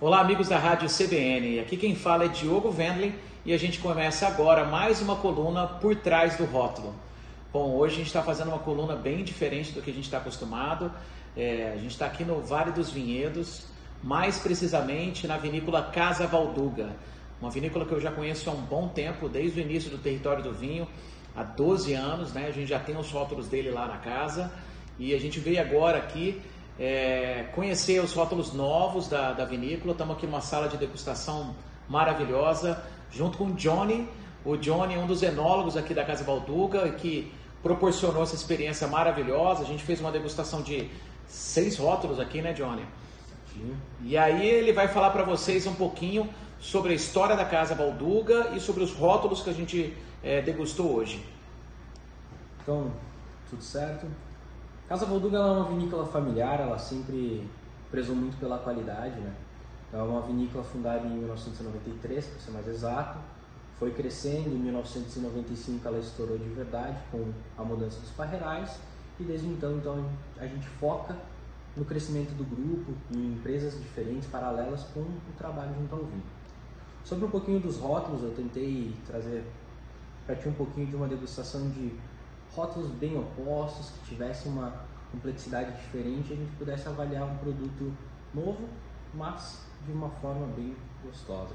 Olá, amigos da Rádio CBN. Aqui quem fala é Diogo Vendlin e a gente começa agora mais uma coluna por trás do rótulo. Bom, hoje a gente está fazendo uma coluna bem diferente do que a gente está acostumado. É, a gente está aqui no Vale dos Vinhedos, mais precisamente na vinícola Casa Valduga, uma vinícola que eu já conheço há um bom tempo, desde o início do território do vinho, há 12 anos, né? A gente já tem os rótulos dele lá na casa e a gente veio agora aqui é, conhecer os rótulos novos da, da vinícola. Estamos aqui numa sala de degustação maravilhosa, junto com o Johnny. O Johnny é um dos enólogos aqui da Casa Valduga que proporcionou essa experiência maravilhosa. A gente fez uma degustação de seis rótulos aqui, né, Johnny? Sim. E aí ele vai falar para vocês um pouquinho sobre a história da Casa Valduga e sobre os rótulos que a gente é, degustou hoje. Então, tudo certo? Casa Valduga é uma vinícola familiar, ela sempre prezou muito pela qualidade, né? Então, é uma vinícola fundada em 1993, para ser mais exato. Foi crescendo, em 1995 ela estourou de verdade com a mudança dos parreirais e desde então, então a gente foca no crescimento do grupo, em empresas diferentes, paralelas com o trabalho junto ao vinho. Sobre um pouquinho dos rótulos, eu tentei trazer para ti um pouquinho de uma degustação de rótulos bem opostos, que tivessem uma complexidade diferente, a gente pudesse avaliar um produto novo, mas de uma forma bem gostosa.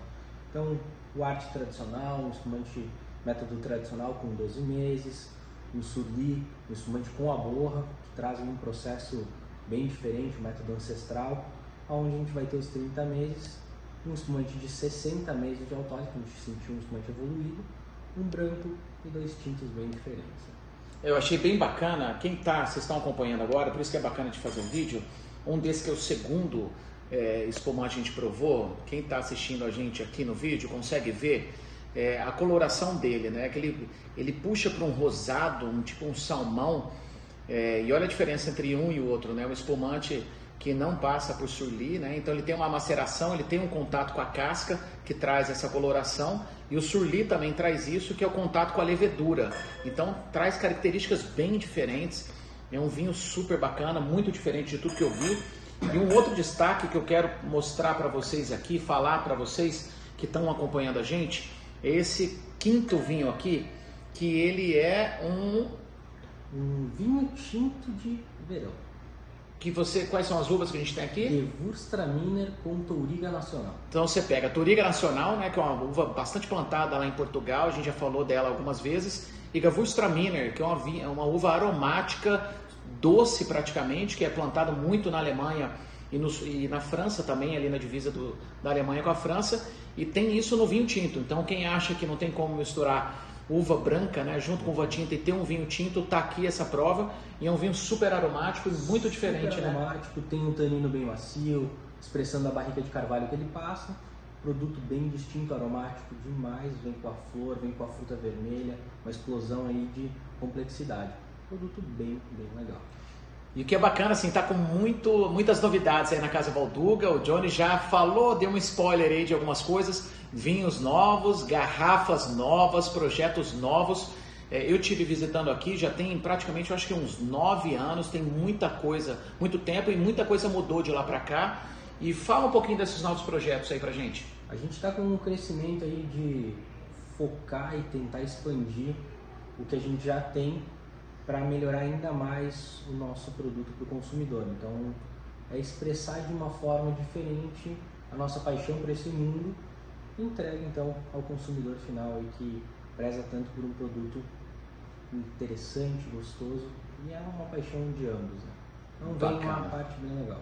Então, o arte tradicional, um espumante método tradicional com 12 meses, um surli, um espumante com a borra, que traz um processo bem diferente, um método ancestral, onde a gente vai ter os 30 meses, um espumante de 60 meses de autólico, a gente sentiu um espumante evoluído, um branco e dois tintos bem diferentes. Eu achei bem bacana, quem tá, vocês estão acompanhando agora, por isso que é bacana de fazer um vídeo, um desses que é o segundo é, espumante que a gente provou, quem está assistindo a gente aqui no vídeo consegue ver é, a coloração dele, né? Que ele, ele puxa para um rosado, um tipo um salmão, é, e olha a diferença entre um e o outro, né? Um espumante que não passa por surli, né? Então ele tem uma maceração, ele tem um contato com a casca que traz essa coloração e o surli também traz isso, que é o contato com a levedura. Então traz características bem diferentes. É um vinho super bacana, muito diferente de tudo que eu vi. E um outro destaque que eu quero mostrar para vocês aqui, falar para vocês que estão acompanhando a gente, é esse quinto vinho aqui, que ele é um um vinho tinto de verão que você quais são as uvas que a gente tem aqui? Gewürztraminer com Touriga Nacional. Então você pega a Touriga Nacional, né, que é uma uva bastante plantada lá em Portugal, a gente já falou dela algumas vezes, e Gewürztraminer, que é uma, é uma uva aromática, doce praticamente, que é plantada muito na Alemanha e, no, e, na França também, ali na divisa do, da Alemanha com a França, e tem isso no vinho tinto. Então quem acha que não tem como misturar uva branca, né, junto com uva tinta e ter um vinho tinto, tá aqui essa prova. E é um vinho super aromático e muito diferente, super né? aromático, tem um tanino bem macio, expressando a barrica de carvalho que ele passa. Produto bem distinto, aromático demais, vem com a flor, vem com a fruta vermelha, uma explosão aí de complexidade. Produto bem, bem legal. E o que é bacana, assim, tá com muito, muitas novidades aí na Casa Valduga. O Johnny já falou, deu um spoiler aí de algumas coisas. Vinhos novos, garrafas novas, projetos novos. É, eu tive visitando aqui, já tem praticamente, eu acho que uns nove anos, tem muita coisa, muito tempo e muita coisa mudou de lá para cá. E fala um pouquinho desses novos projetos aí pra gente. A gente está com um crescimento aí de focar e tentar expandir o que a gente já tem para melhorar ainda mais o nosso produto para o consumidor. Então, é expressar de uma forma diferente a nossa paixão por esse mundo e entrega então ao consumidor final e que preza tanto por um produto interessante, gostoso e é uma paixão de ambos. Né? Então vem uma parte bem legal.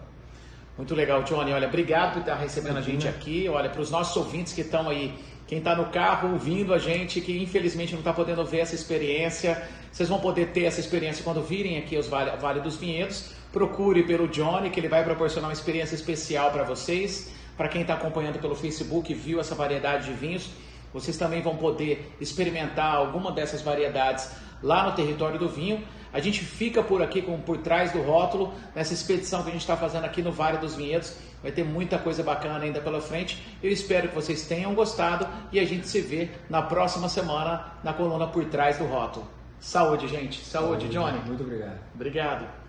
Muito legal, Johnny. Olha, obrigado por estar recebendo a gente aqui. Olha, para os nossos ouvintes que estão aí quem está no carro ouvindo a gente, que infelizmente não está podendo ver essa experiência, vocês vão poder ter essa experiência quando virem aqui aos Vale, vale dos Vinhedos. Procure pelo Johnny, que ele vai proporcionar uma experiência especial para vocês. Para quem está acompanhando pelo Facebook e viu essa variedade de vinhos, vocês também vão poder experimentar alguma dessas variedades lá no território do vinho. A gente fica por aqui, com, por trás do rótulo, nessa expedição que a gente está fazendo aqui no Vale dos Vinhedos. Vai ter muita coisa bacana ainda pela frente. Eu espero que vocês tenham gostado e a gente se vê na próxima semana na coluna Por Trás do Rótulo. Saúde, gente. Saúde, Saúde Johnny. Muito obrigado. Obrigado.